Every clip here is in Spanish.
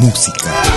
Música.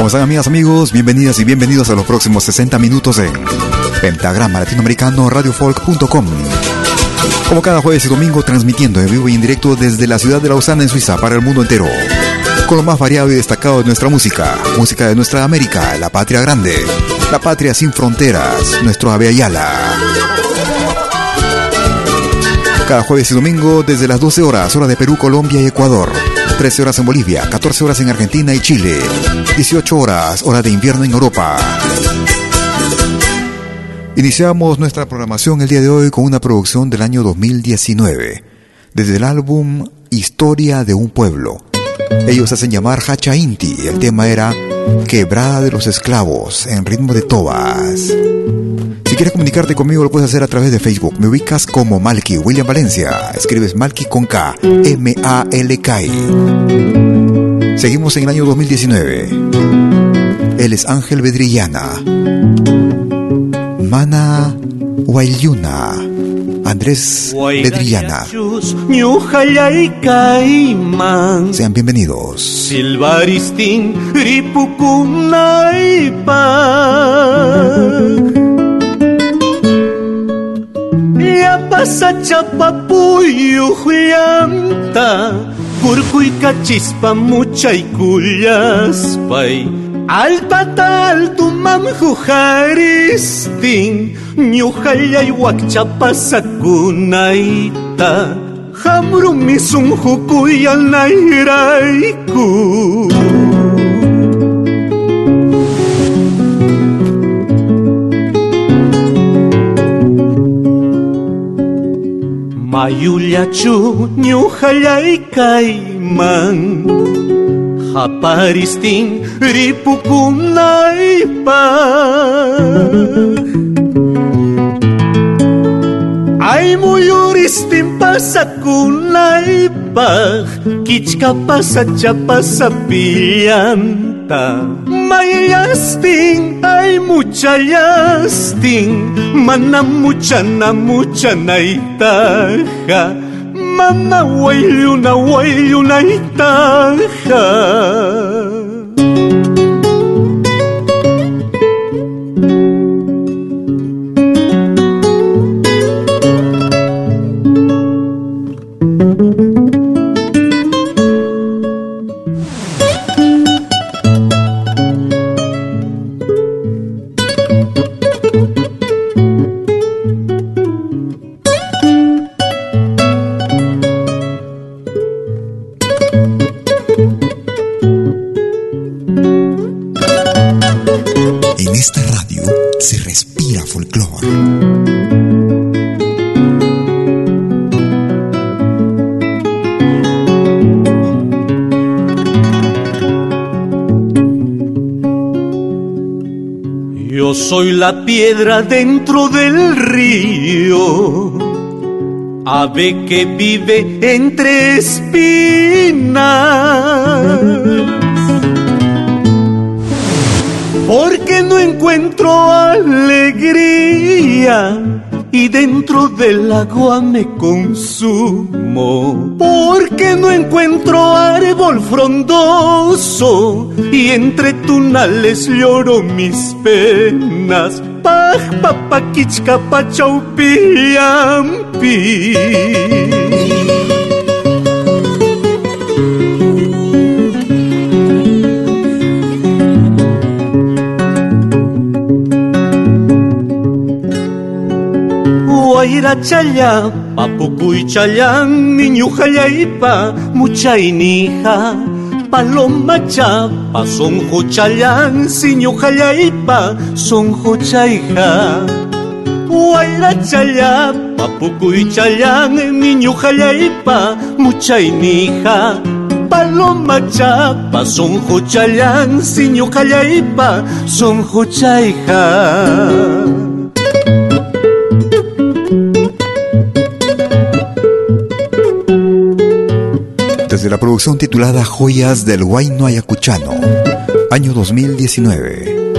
¿Cómo están amigas, amigos? Bienvenidas y bienvenidos a los próximos 60 minutos en Pentagrama Latinoamericano Radiofolk.com. Como cada jueves y domingo transmitiendo en vivo y en directo desde la ciudad de Lausana en Suiza para el mundo entero. Con lo más variado y destacado de nuestra música, música de nuestra América, la patria grande, la patria sin fronteras, nuestro Ave Ayala. Cada jueves y domingo desde las 12 horas, hora de Perú, Colombia y Ecuador. 13 horas en Bolivia, 14 horas en Argentina y Chile, 18 horas, hora de invierno en Europa. Iniciamos nuestra programación el día de hoy con una producción del año 2019, desde el álbum Historia de un Pueblo. Ellos hacen llamar Hacha Inti, el tema era Quebrada de los Esclavos, en ritmo de tobas. Si quieres comunicarte conmigo lo puedes hacer a través de Facebook. Me ubicas como Malky William Valencia. Escribes Malky con K, M-A-L-K. Seguimos en el año 2019. Él es Ángel Bedrillana. Mana Wailyuna. Andrés Bedrillana. Sean bienvenidos. Silvaristin Ripukunaipa. pasachapapuyu llanta Alpataltu mamjujaristin Ñuhallay wakchapasakunaita Hamrumi sunjukuyan nairaiku. Mayullachu ñuhallay kayman. Χαπάρι στην ρήπου κουνάει Ai muyuris timpasa kunaipah Kichkapasa chapasa pillanta Mayayastin ay muchayastin Manamuchanamuchanaytaja mana muchana muchanaitaja mana waylluna wayllunaytaja soy dentro del río, ave que vive entre espinas. Porque no encuentro alegría y dentro del agua me consumo. Porque no encuentro árbol frondoso y entre tunales lloro mis penas. Ah, папа кичка waira піямпі. Guaira challa, papucuy challa, miñu jallaipa, muchainija, paloma chapa. Son jochayán, siño jayaipa, son jochayja. Guaira chaya, papucuy chayán, niño jayaipa, mucha inija. Paloma chapa, son jochayán, siño jayaipa, son jochayja. De la producción titulada Joyas del Huayno Ayacuchano, año 2019.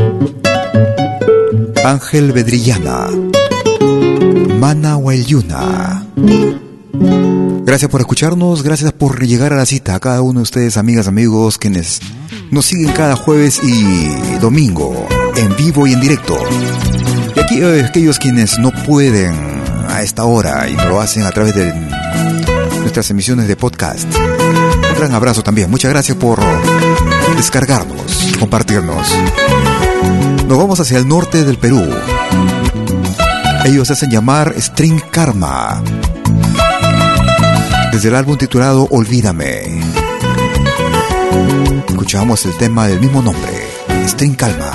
Ángel Bedrillana, Mana Huayuna, Gracias por escucharnos, gracias por llegar a la cita a cada uno de ustedes, amigas, amigos, quienes nos siguen cada jueves y domingo, en vivo y en directo. Y aquí eh, aquellos quienes no pueden a esta hora y lo hacen a través de nuestras emisiones de podcast. Un gran abrazo también. Muchas gracias por descargarnos, compartirnos. Nos vamos hacia el norte del Perú. Ellos hacen llamar String Karma desde el álbum titulado Olvídame. Escuchamos el tema del mismo nombre, String Calma.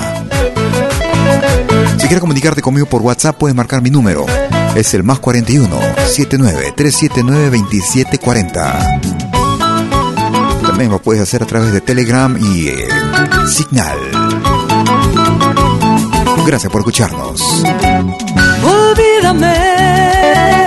Si quieres comunicarte conmigo por WhatsApp, puedes marcar mi número. Es el más 41 79 379 2740. También lo puedes hacer a través de Telegram y eh, Signal. Gracias por escucharnos. Olvídame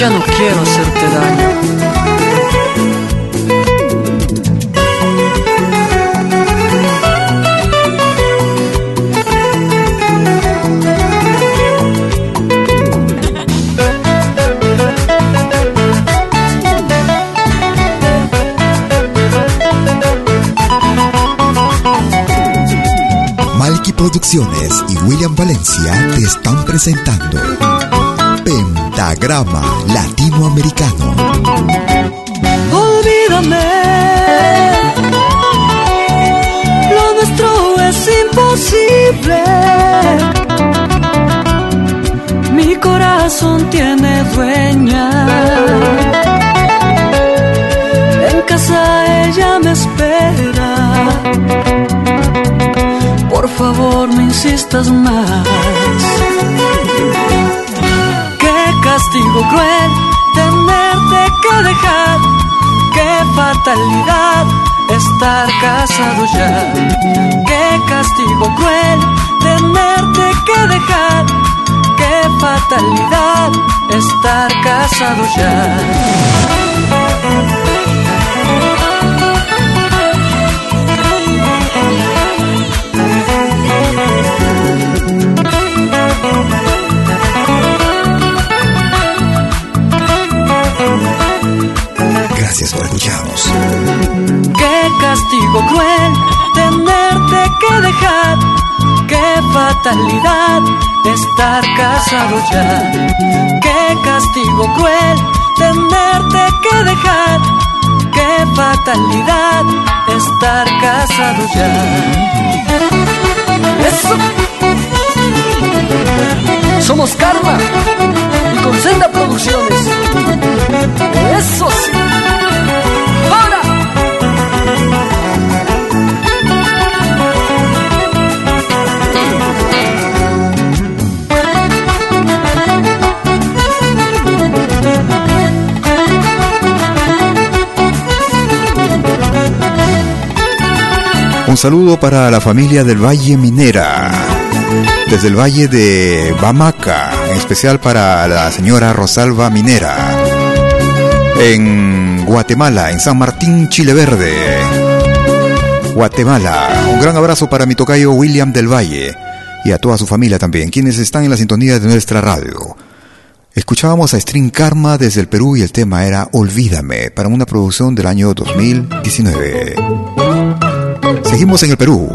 Ya no quiero hacerte daño. Producciones y William Valencia te están presentando Pentagrama Latinoamericano. Olvídame, lo nuestro es imposible. Mi corazón tiene dueña. En casa ella me espera por favor no insistas más. Castigo cruel tenerte que dejar. Qué fatalidad estar casado ya. Qué castigo cruel tenerte que dejar. Qué fatalidad estar casado ya. Castigo cruel tenerte que dejar. Qué fatalidad estar casado ya. Qué castigo cruel tenerte que dejar. Qué fatalidad estar casado ya. Eso. Somos Karma y con Senda Producciones. Eso sí. Un saludo para la familia del Valle Minera, desde el Valle de Bamaca, en especial para la señora Rosalba Minera, en Guatemala, en San Martín, Chile Verde. Guatemala, un gran abrazo para mi tocayo William del Valle y a toda su familia también, quienes están en la sintonía de nuestra radio. Escuchábamos a String Karma desde el Perú y el tema era Olvídame, para una producción del año 2019. Seguimos en el Perú.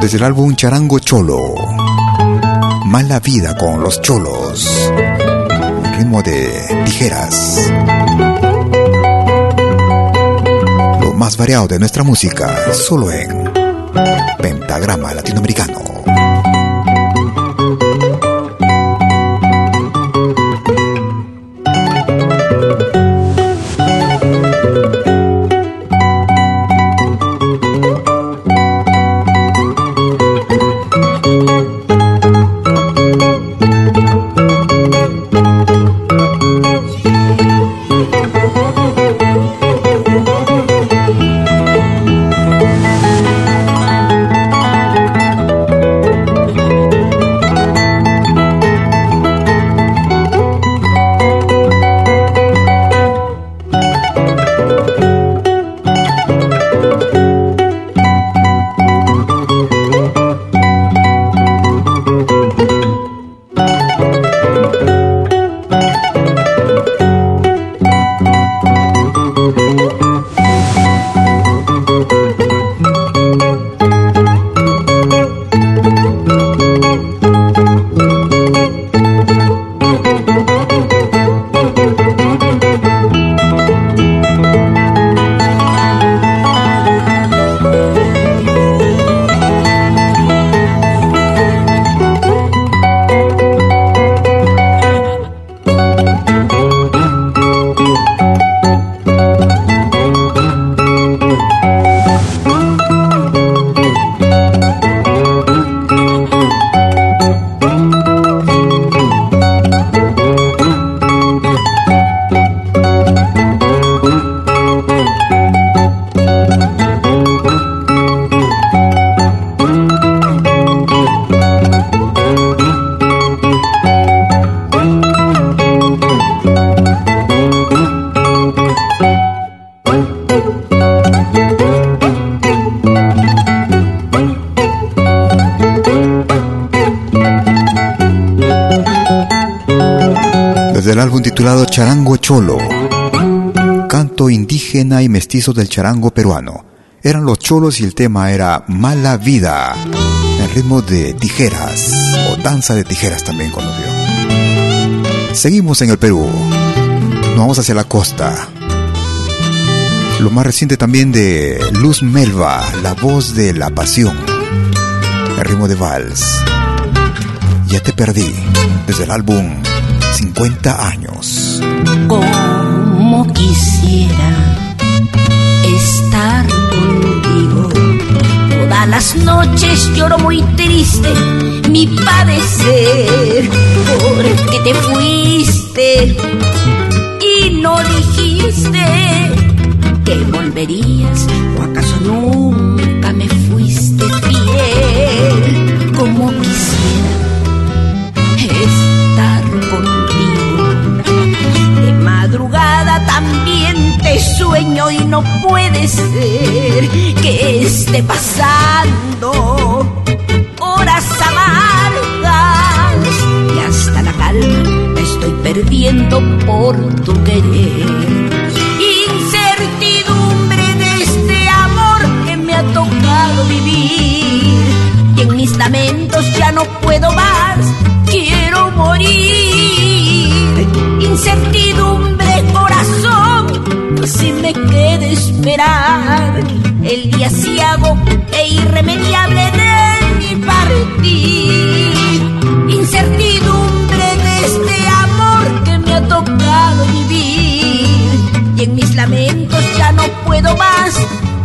Desde el álbum Charango Cholo. Mala vida con los cholos. ritmo de tijeras. Lo más variado de nuestra música, solo en Pentagrama Latinoamericano. Titulado Charango Cholo, canto indígena y mestizo del charango peruano. Eran los cholos y el tema era Mala Vida, en ritmo de tijeras, o danza de tijeras también conocido. Seguimos en el Perú, nos vamos hacia la costa. Lo más reciente también de Luz Melva, la voz de la pasión, el ritmo de vals. Ya te perdí, desde el álbum 50 años. Como quisiera estar contigo. Todas las noches lloro muy triste mi padecer, porque te fuiste y no dijiste que volverías, o acaso nunca sueño y no puede ser que esté pasando horas amargas y hasta la calma me estoy perdiendo por tu querer. Incertidumbre de este amor que me ha tocado vivir y en mis lamentos ya no puedo más, quiero morir. Incertidumbre me quede esperar el día ciego e irremediable de mi partir. Incertidumbre de este amor que me ha tocado vivir y en mis lamentos ya no puedo más,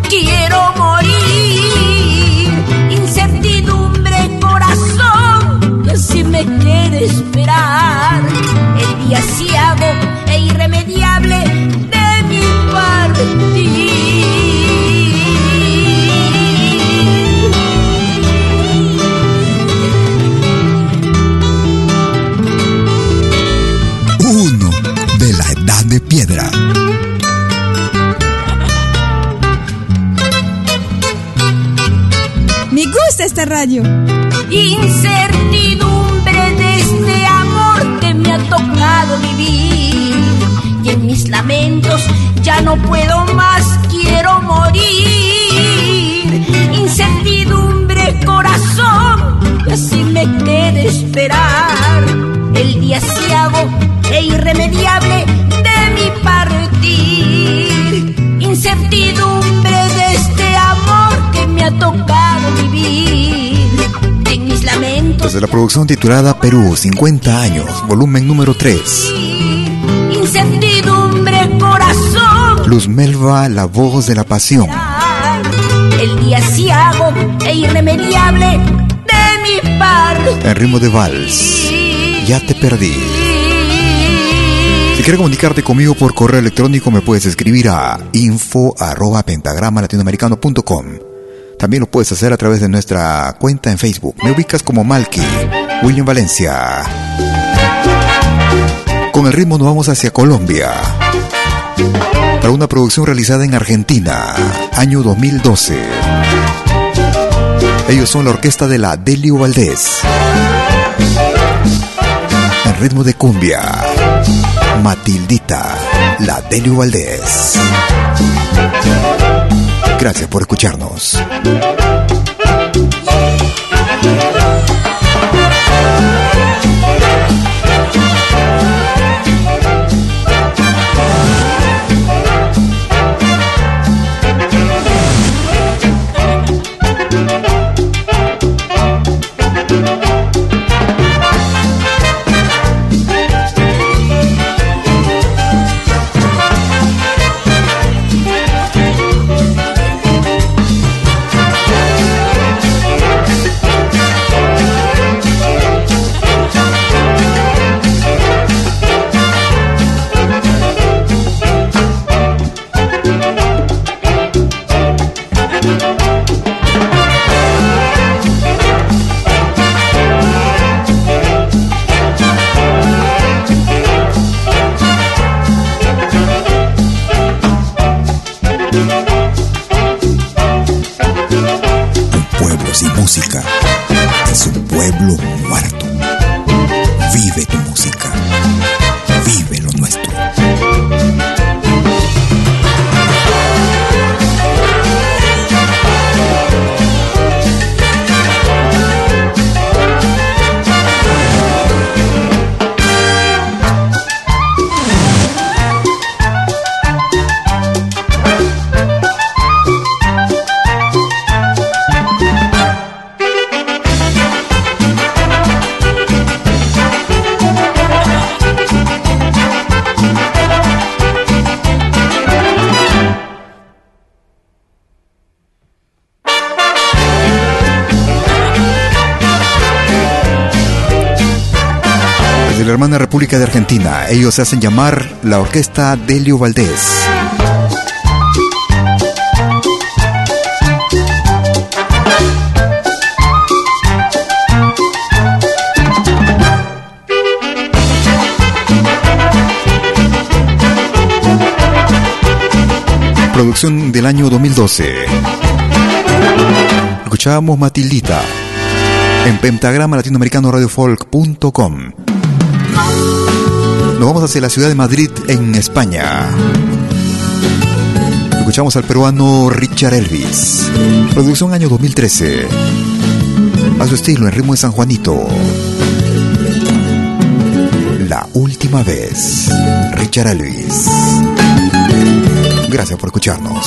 quiero morir. Incertidumbre corazón que si me quede esperar el día ciego e irremediable uno de la edad de piedra. Me gusta esta radio. Incertidumbre de este amor que me ha tocado vivir mis lamentos, ya no puedo más, quiero morir. Incertidumbre, corazón, que así me quede esperar. El día ciago e irremediable de mi partir. Incertidumbre de este amor que me ha tocado vivir. En mis lamentos. Desde la producción titulada Perú, 50 años, volumen número 3. Luz Melva, la voz de la pasión. El día ciago e irremediable de mi parte. En ritmo de vals. Ya te perdí. Si quieres comunicarte conmigo por correo electrónico me puedes escribir a info arroba pentagrama latinoamericano.com también lo puedes hacer a través de nuestra cuenta en Facebook. Me ubicas como Malky, William Valencia. Con el ritmo nos vamos hacia Colombia. Para una producción realizada en Argentina, año 2012. Ellos son la orquesta de la Delio Valdés. En ritmo de cumbia, Matildita, la Delio Valdés. Gracias por escucharnos. República de Argentina. Ellos se hacen llamar la Orquesta Delio Valdés. Producción del año 2012. Escuchábamos Matildita en pentagrama latinoamericano radiofolk.com. Nos vamos hacia la ciudad de Madrid, en España. Escuchamos al peruano Richard Elvis. Producción año 2013. A su estilo, en ritmo de San Juanito. La última vez. Richard Elvis. Gracias por escucharnos.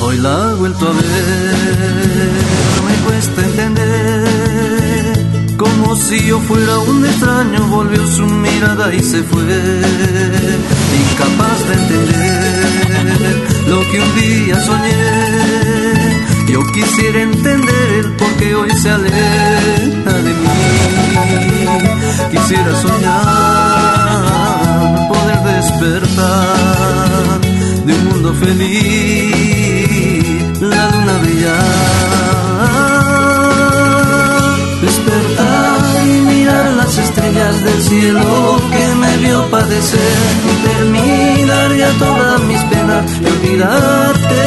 Hoy la he vuelto a ver. Si yo fuera un extraño, volvió su mirada y se fue, incapaz de entender lo que un día soñé. Yo quisiera entender el por qué hoy se aleja de mí. Quisiera soñar, poder despertar de un mundo feliz, la luna brillar estrellas del cielo que me vio padecer terminar ya todas mis penas y olvidarte.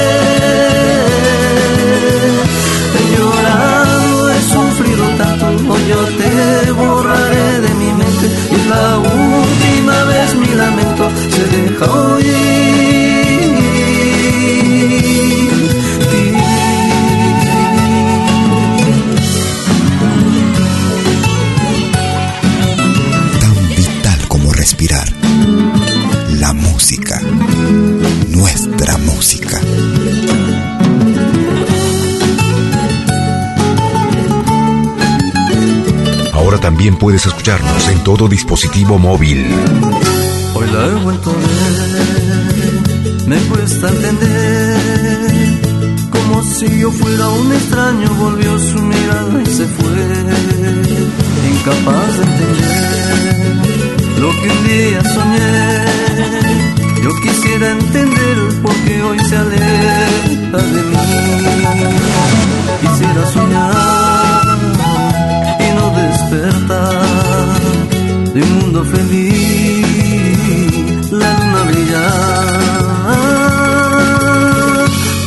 He llorado, he sufrido tanto, hoy yo te borraré de mi mente y la última vez mi lamento se deja oír. También puedes escucharnos en todo dispositivo móvil. Hoy la he vuelto a ver, me cuesta entender, como si yo fuera un extraño, volvió su mirada y se fue, incapaz de entender lo que un día soñé. Yo quisiera entender por qué hoy se aleja de mí. Quisiera soñar despertar de un mundo feliz, la luna brillar.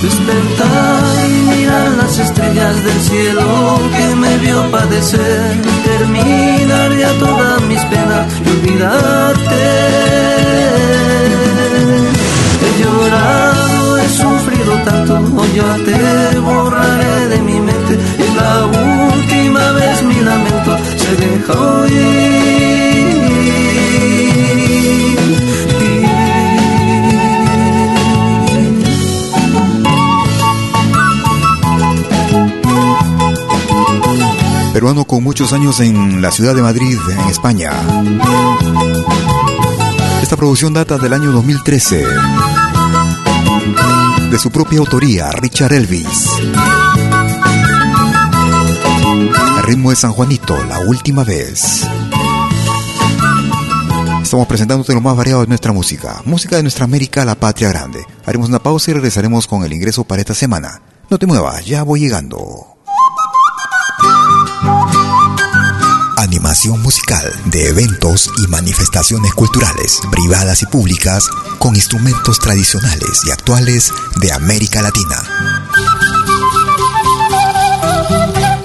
Despertar y mirar las estrellas del cielo que me vio padecer. Terminar ya todas mis penas y olvidarte llorado, he sufrido tanto, hoy ya te borraré de mi mente. Y la Peruano con muchos años en la ciudad de Madrid, en España. Esta producción data del año 2013 de su propia autoría, Richard Elvis. Ritmo de San Juanito, la última vez. Estamos presentándote lo más variado de nuestra música, música de nuestra América, la patria grande. Haremos una pausa y regresaremos con el ingreso para esta semana. No te muevas, ya voy llegando. Animación musical de eventos y manifestaciones culturales, privadas y públicas, con instrumentos tradicionales y actuales de América Latina.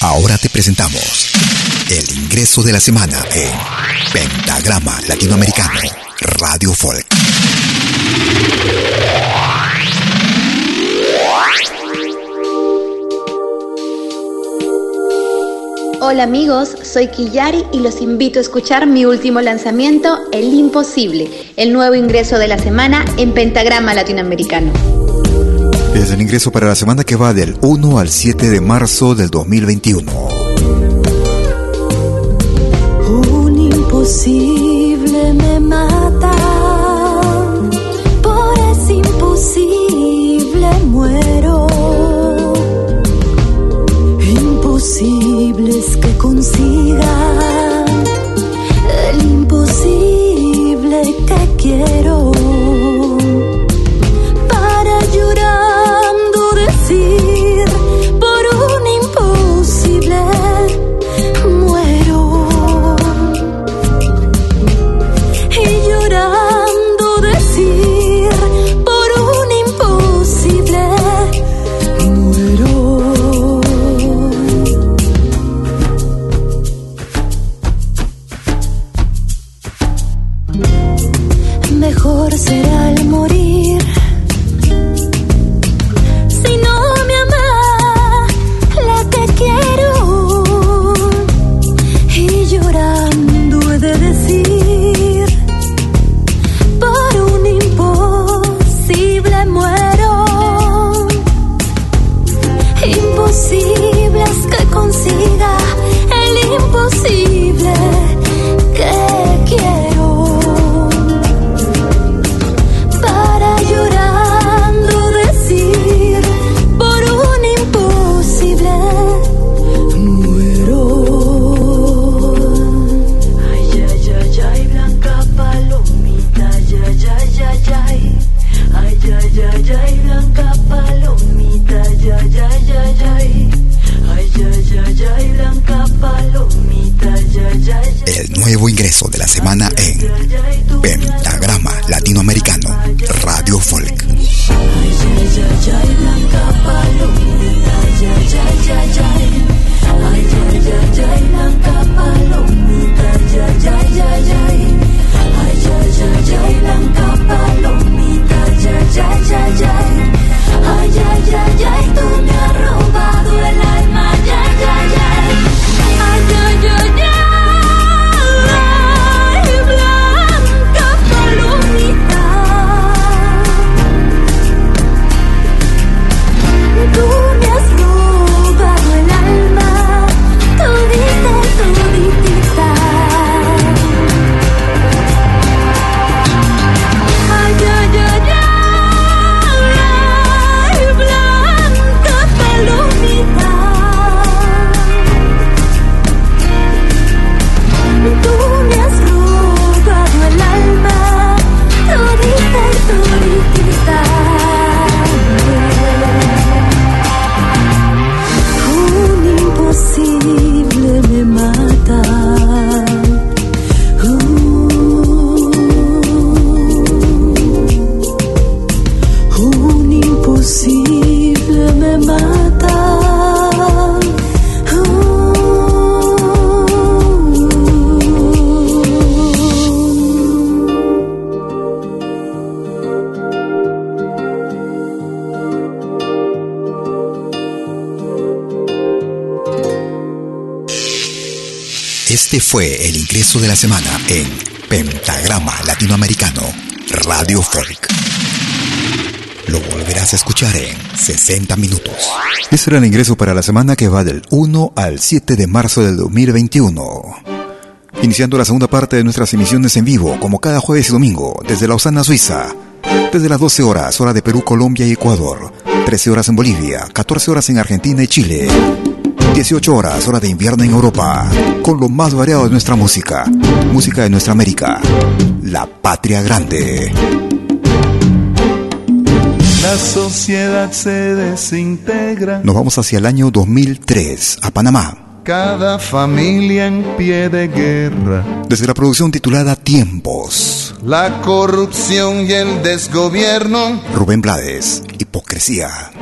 Ahora te presentamos el ingreso de la semana en Pentagrama Latinoamericano Radio Folk. Hola amigos, soy Kiyari y los invito a escuchar mi último lanzamiento, El Imposible, el nuevo ingreso de la semana en Pentagrama Latinoamericano. Es el ingreso para la semana que va del 1 al 7 de marzo del 2021. Un imposible me mata, por ese imposible muero. Imposible consiga el imposible que quiero. Este fue el ingreso de la semana en Pentagrama Latinoamericano Radio Folk. lo volverás a escuchar en 60 minutos. Este será el ingreso para la semana que va del 1 al 7 de marzo del 2021. Iniciando la segunda parte de nuestras emisiones en vivo, como cada jueves y domingo, desde Lausana, Suiza. Desde las 12 horas, hora de Perú, Colombia y Ecuador. 13 horas en Bolivia, 14 horas en Argentina y Chile. 18 horas, hora de invierno en Europa. Con lo más variado de nuestra música. Música de nuestra América. La Patria Grande. La sociedad se desintegra. Nos vamos hacia el año 2003, a Panamá. Cada familia en pie de guerra. Desde la producción titulada Tiempos. La corrupción y el desgobierno. Rubén Blades, Hipocresía.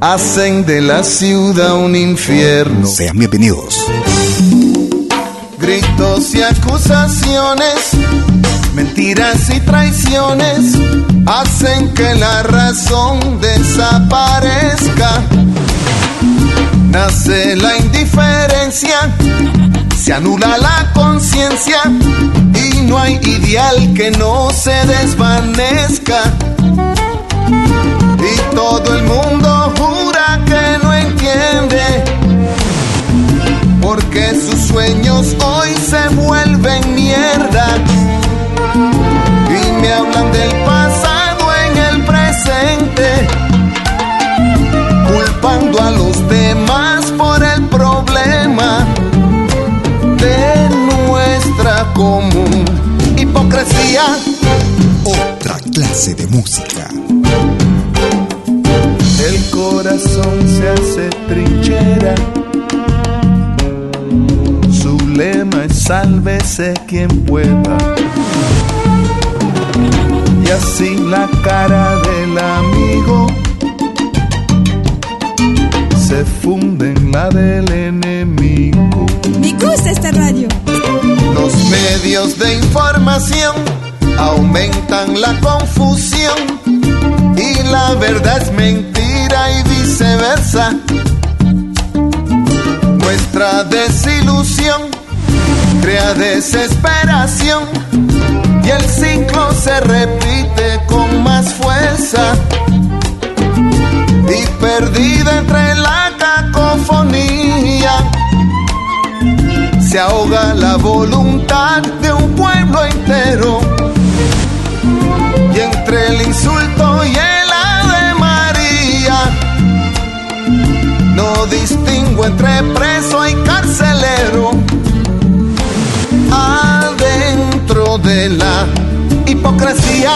Hacen de la ciudad un infierno. Sean bienvenidos. Gritos y acusaciones, mentiras y traiciones hacen que la razón desaparezca. Nace la indiferencia, se anula la conciencia y no hay ideal que no se desvanezca. Todo el mundo jura que no entiende, porque sus sueños hoy se vuelven mierda. Y me hablan del pasado en el presente, culpando a los demás por el problema de nuestra común hipocresía. Otra clase de música. Corazón se hace trinchera. Su lema es sálvese quien pueda. Y así la cara del amigo se funde en la del enemigo. Me gusta esta radio. Los medios de información aumentan la confusión y la verdad es mentira y viceversa. Nuestra desilusión crea desesperación y el ciclo se repite con más fuerza. Y perdida entre la cacofonía, se ahoga la voluntad de un pueblo entero. Y entre el insulto y el no distingo entre preso y carcelero. Adentro de la hipocresía.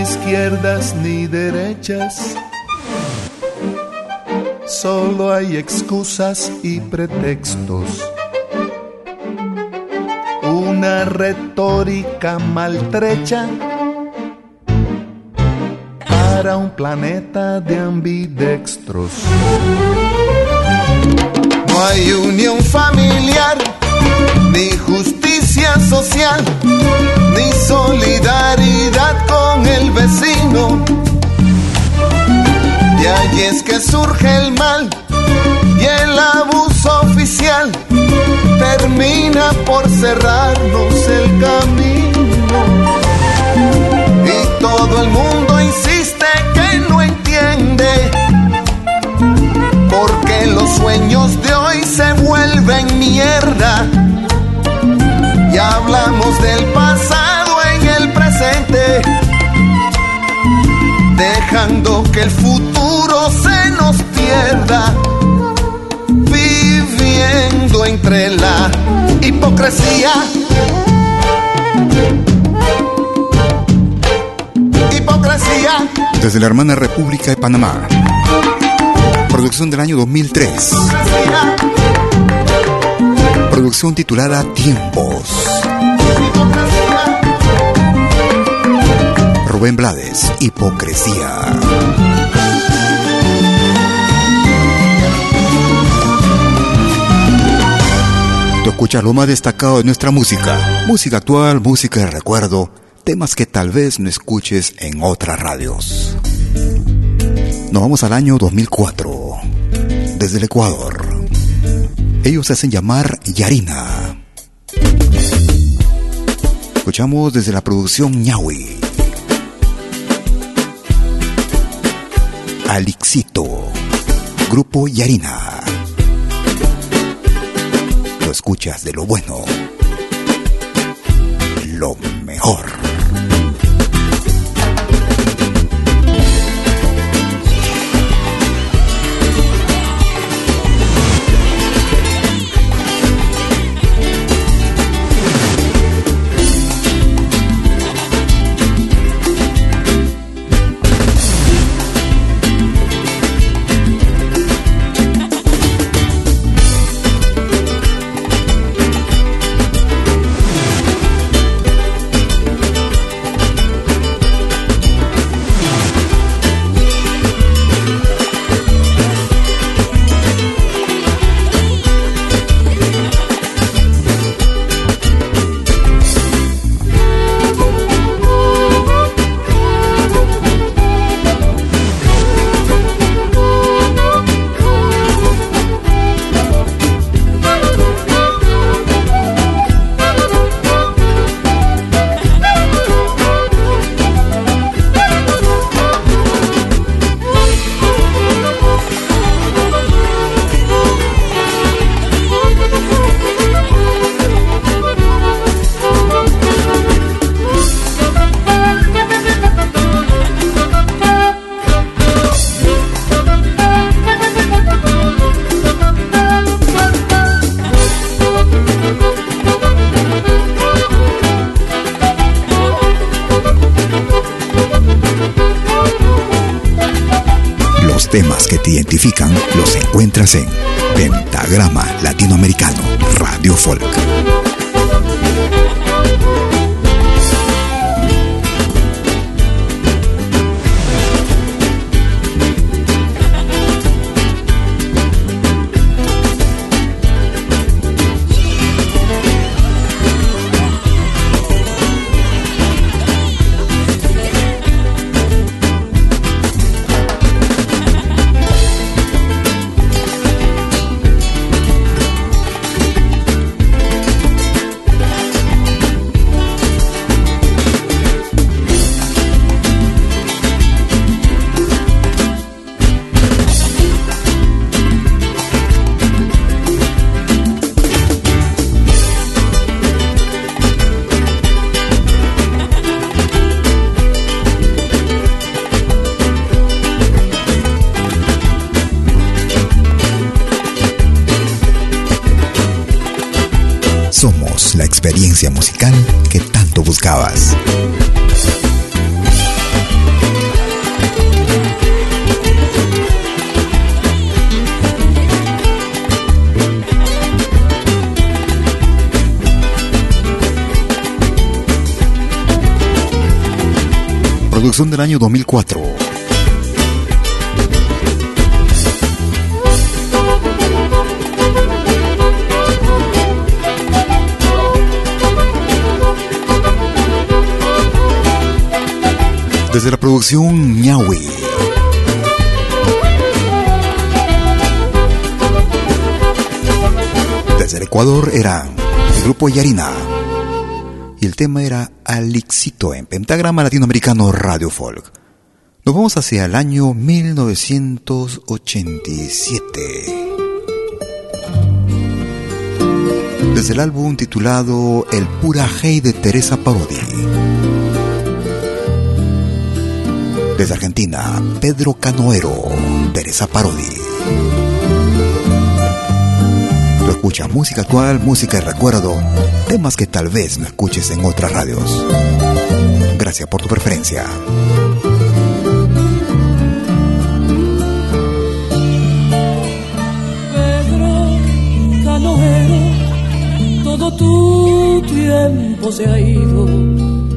Izquierdas ni derechas, solo hay excusas y pretextos. Una retórica maltrecha para un planeta de ambidextros. No hay unión familiar, ni justicia social, ni solidaridad con el vecino. Y ahí es que surge el mal y el abuso oficial termina por cerrarnos el camino. Y todo el mundo insiste que no entiende porque los sueños de vuelven mierda. Y hablamos del pasado en el presente, dejando que el futuro se nos pierda, viviendo entre la hipocresía. Hipocresía. Desde la hermana República de Panamá. Producción del año 2003. Producción titulada Tiempos. Rubén Blades, Hipocresía. escuchar lo más destacado de nuestra música. Música actual, música de recuerdo, temas que tal vez no escuches en otras radios. Nos vamos al año 2004, desde el Ecuador. Ellos se hacen llamar Yarina. Escuchamos desde la producción Ñawi. Alixito, Grupo Yarina. Lo escuchas de lo bueno, lo mejor. Producción del año 2004. desde la producción Ñawi. Desde el Ecuador era el grupo Yarina. Y el tema era Alixito en Pentagrama Latinoamericano Radio Folk. Nos vamos hacia el año 1987. Desde el álbum titulado El Pura Hey de Teresa Parodi. Desde Argentina, Pedro Canoero, Teresa Parodi. Escuchas música actual, música de recuerdo, temas que tal vez no escuches en otras radios. Gracias por tu preferencia. Pedro Canoero, todo tu tiempo se ha ido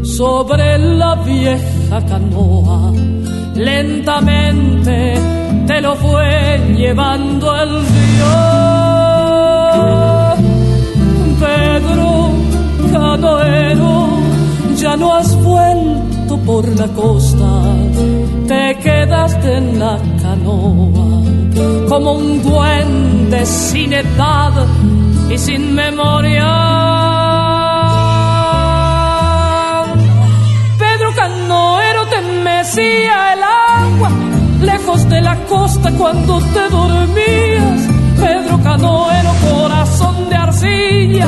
sobre la vieja canoa lentamente te lo fue llevando el río. canoero, ya no has vuelto por la costa, te quedaste en la canoa, como un duende sin edad y sin memoria. Pedro Canoero te mecía el agua, lejos de la costa cuando te dormías. Pedro Canoero, corazón de arcilla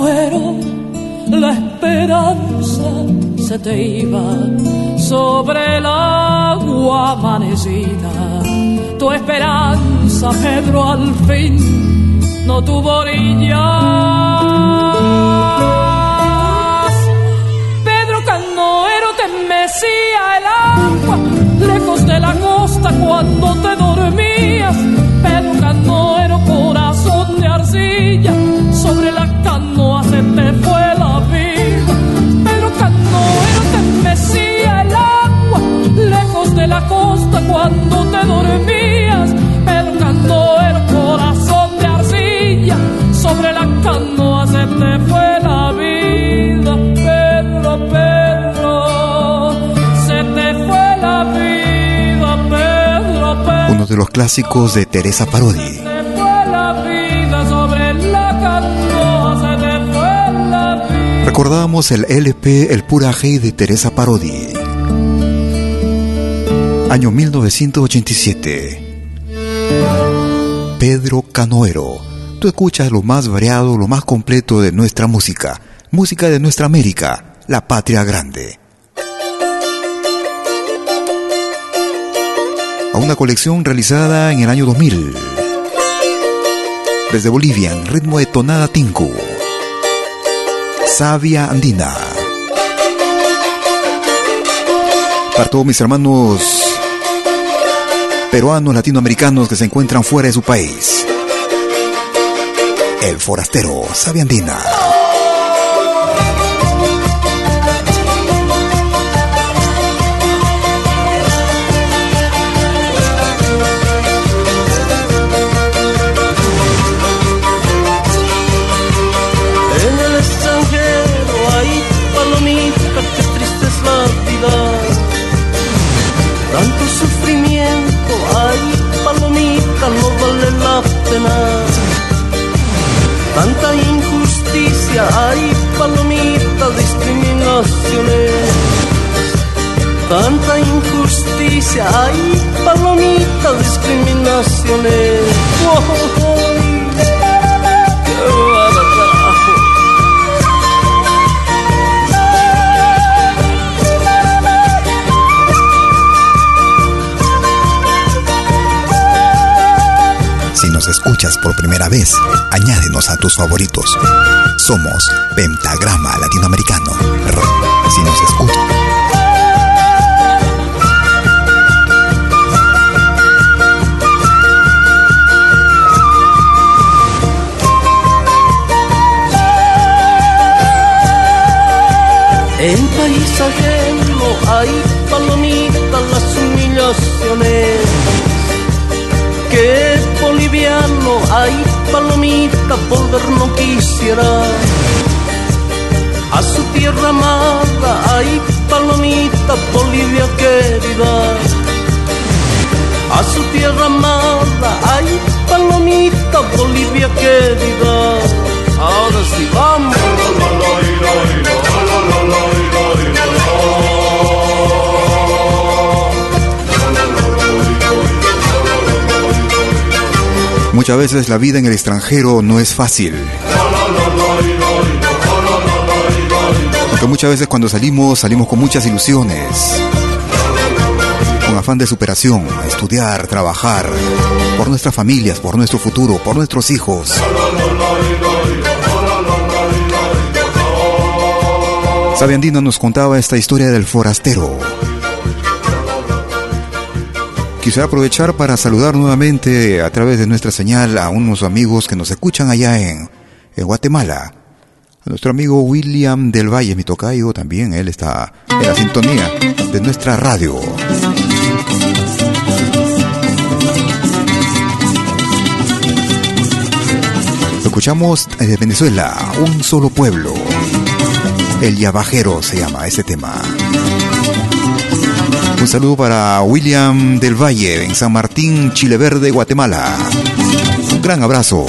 La esperanza se te iba sobre el agua amanecida. Tu esperanza, Pedro, al fin no tuvo orillas. Pedro Canoero te mecía el agua lejos de la costa clásicos de Teresa Parodi. Recordábamos el LP El Puraje de Teresa Parodi. Año 1987. Pedro Canoero. Tú escuchas lo más variado, lo más completo de nuestra música. Música de nuestra América, la patria grande. A una colección realizada en el año 2000. Desde Bolivia, en ritmo de tonada tinku. Sabia Andina. Para todos mis hermanos peruanos, latinoamericanos que se encuentran fuera de su país. El forastero Sabia Andina. Hay, palomita, discriminaciones. Si nos escuchas por primera vez, añádenos a tus favoritos. Somos Pentagrama Latinoamericano. Si nos escuchas. Ajeno hay palomitas las humillaciones. Que boliviano hay palomita volver no quisiera. A su tierra amada hay palomita Bolivia querida. A su tierra amada hay palomita Bolivia querida. Ahora sí vamos. Muchas veces la vida en el extranjero no es fácil. Porque muchas veces cuando salimos, salimos con muchas ilusiones. Con afán de superación, estudiar, trabajar, por nuestras familias, por nuestro futuro, por nuestros hijos. Sabiandino nos contaba esta historia del forastero. Quisiera aprovechar para saludar nuevamente a través de nuestra señal a unos amigos que nos escuchan allá en, en Guatemala. A nuestro amigo William del Valle, mi tocayo, también él está en la sintonía de nuestra radio. Escuchamos desde Venezuela, un solo pueblo. El Yabajero se llama ese tema. Un saludo para William del Valle en San Martín, Chile Verde, Guatemala. Un gran abrazo.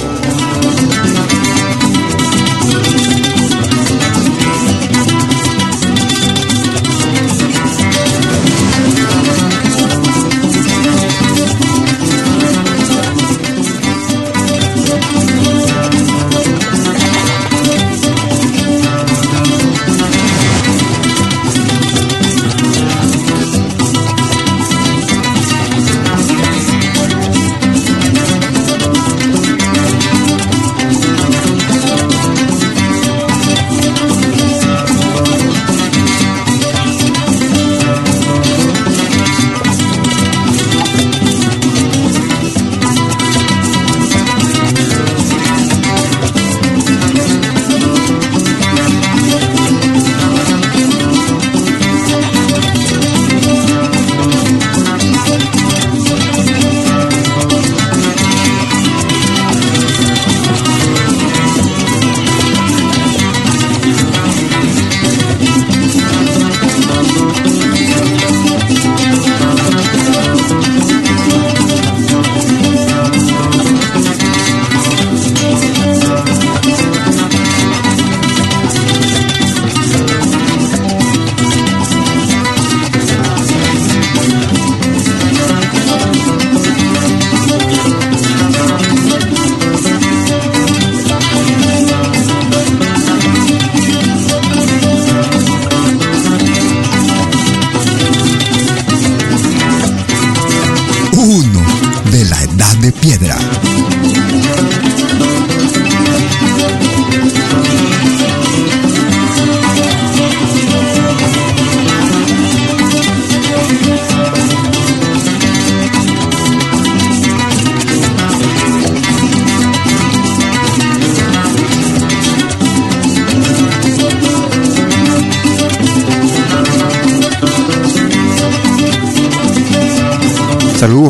Saludos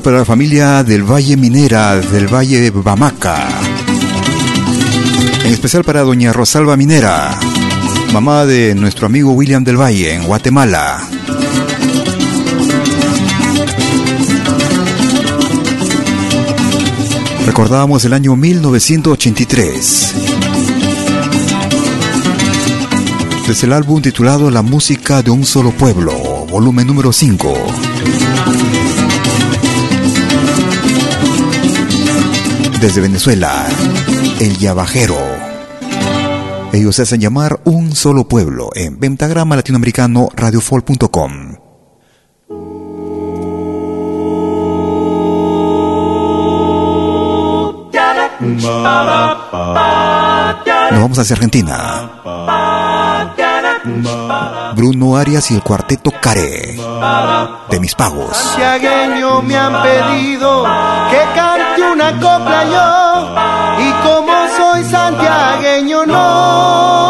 para la familia del Valle Minera, del Valle Bamaca. En especial para doña Rosalba Minera, mamá de nuestro amigo William del Valle en Guatemala. Recordábamos el año 1983. Desde el álbum titulado La música de un solo pueblo, volumen número 5. Desde Venezuela, el Yabajero. Ellos se hacen llamar un solo pueblo en pentagrama latinoamericano radiofol.com. Nos vamos hacia Argentina. Bruno Arias y el cuarteto Care de mis pagos. Santiagueño me han pedido que cante una copla yo y como soy santiagueño no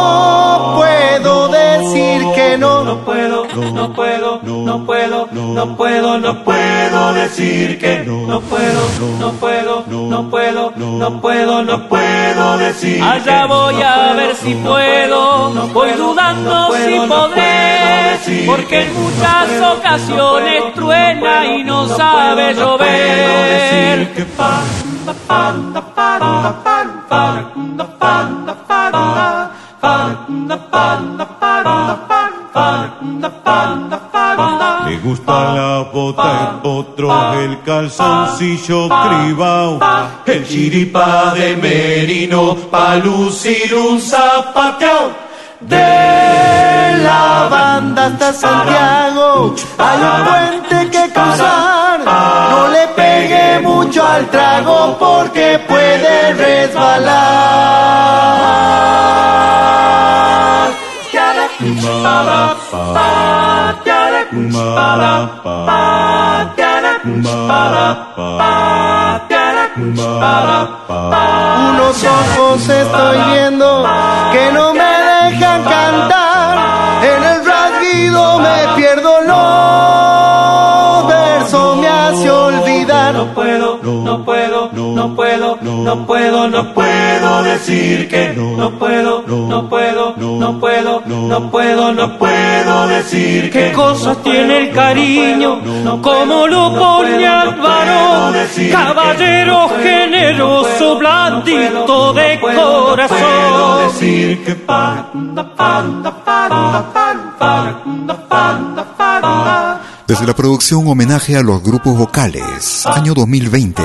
No puedo, no puedo, no puedo, no puedo, decir que no. No puedo, no puedo, no puedo, no puedo, no puedo decir Allá voy a ver si puedo, voy dudando si podré, porque en muchas ocasiones truena y no sabe llover. Me gusta la bota, el potro, el calzoncillo cribao, el chiripa de merino, pa' lucir un zapateao de la banda hasta Santiago. Hay un puente que cruzar. No le pegue mucho al trago porque puede resbalar. Unos ojos estoy viendo que no me dejan cantar. En el rasguido me pierdo los No puedo, no puedo, no puedo, no puedo, no puedo decir que no, puedo, no puedo, no puedo, no puedo, no puedo decir ¿Qué cosas tiene el cariño? Como lo pone varón, caballero generoso, blandito de corazón. decir que Desde la producción Homenaje a los grupos vocales, año 2020.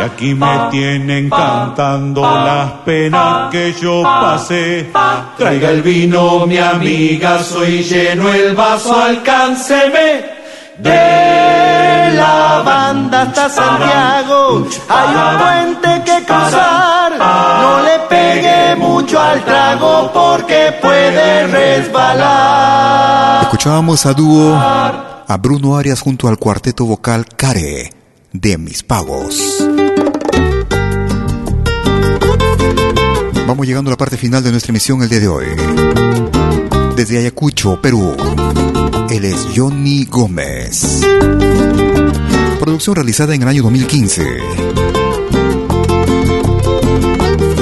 Y aquí me tienen cantando las penas que yo pasé. Traiga el vino, mi amiga, soy lleno el vaso, alcánceme. De la banda hasta Santiago hay un puente que cruzar. No le pegue mucho al trago porque puede resbalar. Escuchábamos a dúo a Bruno Arias junto al cuarteto vocal Care de Mis Pagos. Vamos llegando a la parte final de nuestra emisión el día de hoy. Desde Ayacucho, Perú, él es Johnny Gómez. Producción realizada en el año 2015.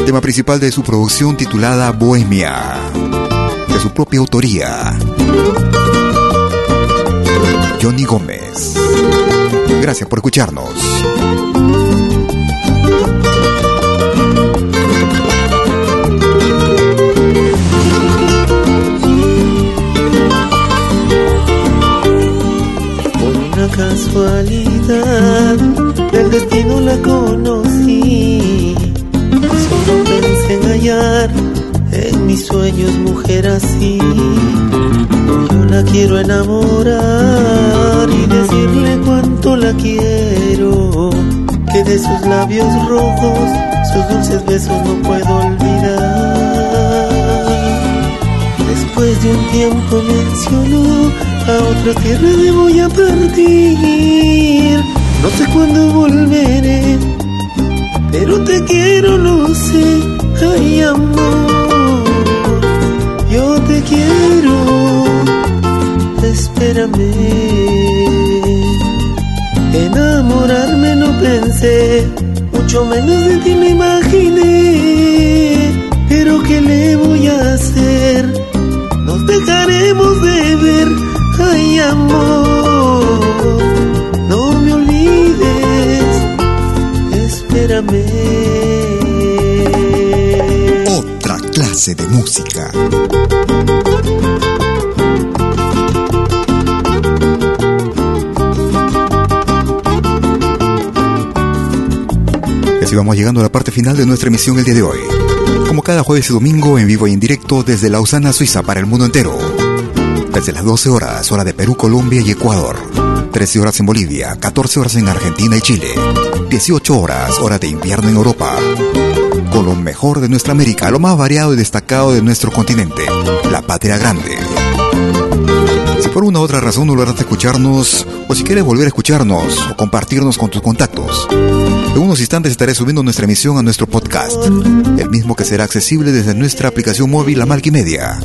Tema principal de su producción titulada Bohemia, su propia autoría. Johnny Gómez. Gracias por escucharnos. Por una casualidad del destino la conocí. Solo pensé en hallar en mis sueños mujer así. Yo la quiero enamorar y decirle cuánto la quiero. Que de sus labios rojos, sus dulces besos no puedo olvidar. Después de un tiempo mencionó a otra tierra me voy a partir. No sé cuándo volveré, pero te quiero, no sé. Ay, amor, quiero. Espérame. Enamorarme no pensé, mucho menos de ti me imaginé. Pero ¿qué le voy a hacer? Nos dejaremos de ver, ay amor, de música. Así vamos llegando a la parte final de nuestra emisión el día de hoy. Como cada jueves y domingo en vivo y en directo desde Lausana, Suiza para el mundo entero. Desde las 12 horas, hora de Perú, Colombia y Ecuador. 13 horas en Bolivia, 14 horas en Argentina y Chile. 18 horas, hora de invierno en Europa. Lo mejor de nuestra América, lo más variado y destacado de nuestro continente, la patria grande. Si por una u otra razón no lograste escucharnos, o si quieres volver a escucharnos o compartirnos con tus contactos, en unos instantes estaré subiendo nuestra emisión a nuestro podcast, el mismo que será accesible desde nuestra aplicación móvil La Malquimedia.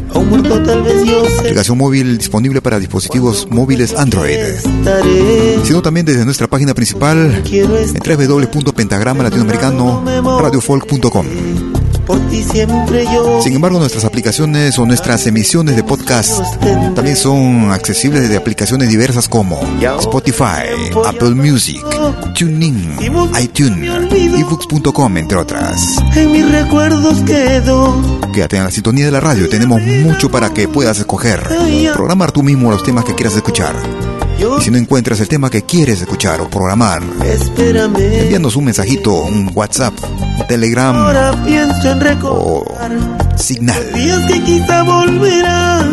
Aplicación móvil disponible para dispositivos móviles Android, sino también desde nuestra página principal en www.pentagrama latinoamericano radiofolk.com. Por ti siempre yo. Sin embargo, nuestras aplicaciones o nuestras emisiones de podcast también son accesibles desde aplicaciones diversas como Spotify, Apple Music, TuneIn, iTunes, ebooks.com, entre otras. En mis recuerdos quedo. Quédate en la sintonía de la radio, tenemos mucho para que puedas escoger. Programar tú mismo los temas que quieras escuchar. Y si no encuentras el tema que quieres escuchar o programar, envíanos un mensajito, un WhatsApp, Telegram Ahora pienso en recordar o Signal. Días que quizá volverán.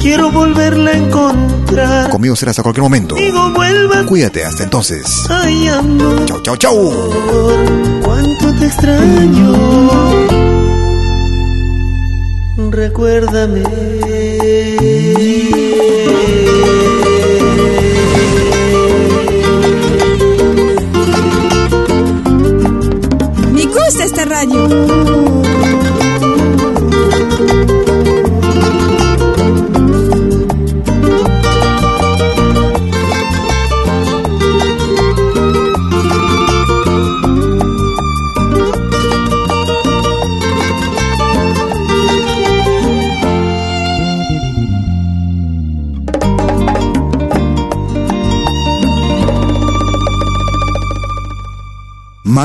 Quiero volverla a encontrar. Conmigo será hasta cualquier momento. Cuídate hasta entonces. Chau, chau, chau. Cuánto te extraño. Recuérdame. Gusta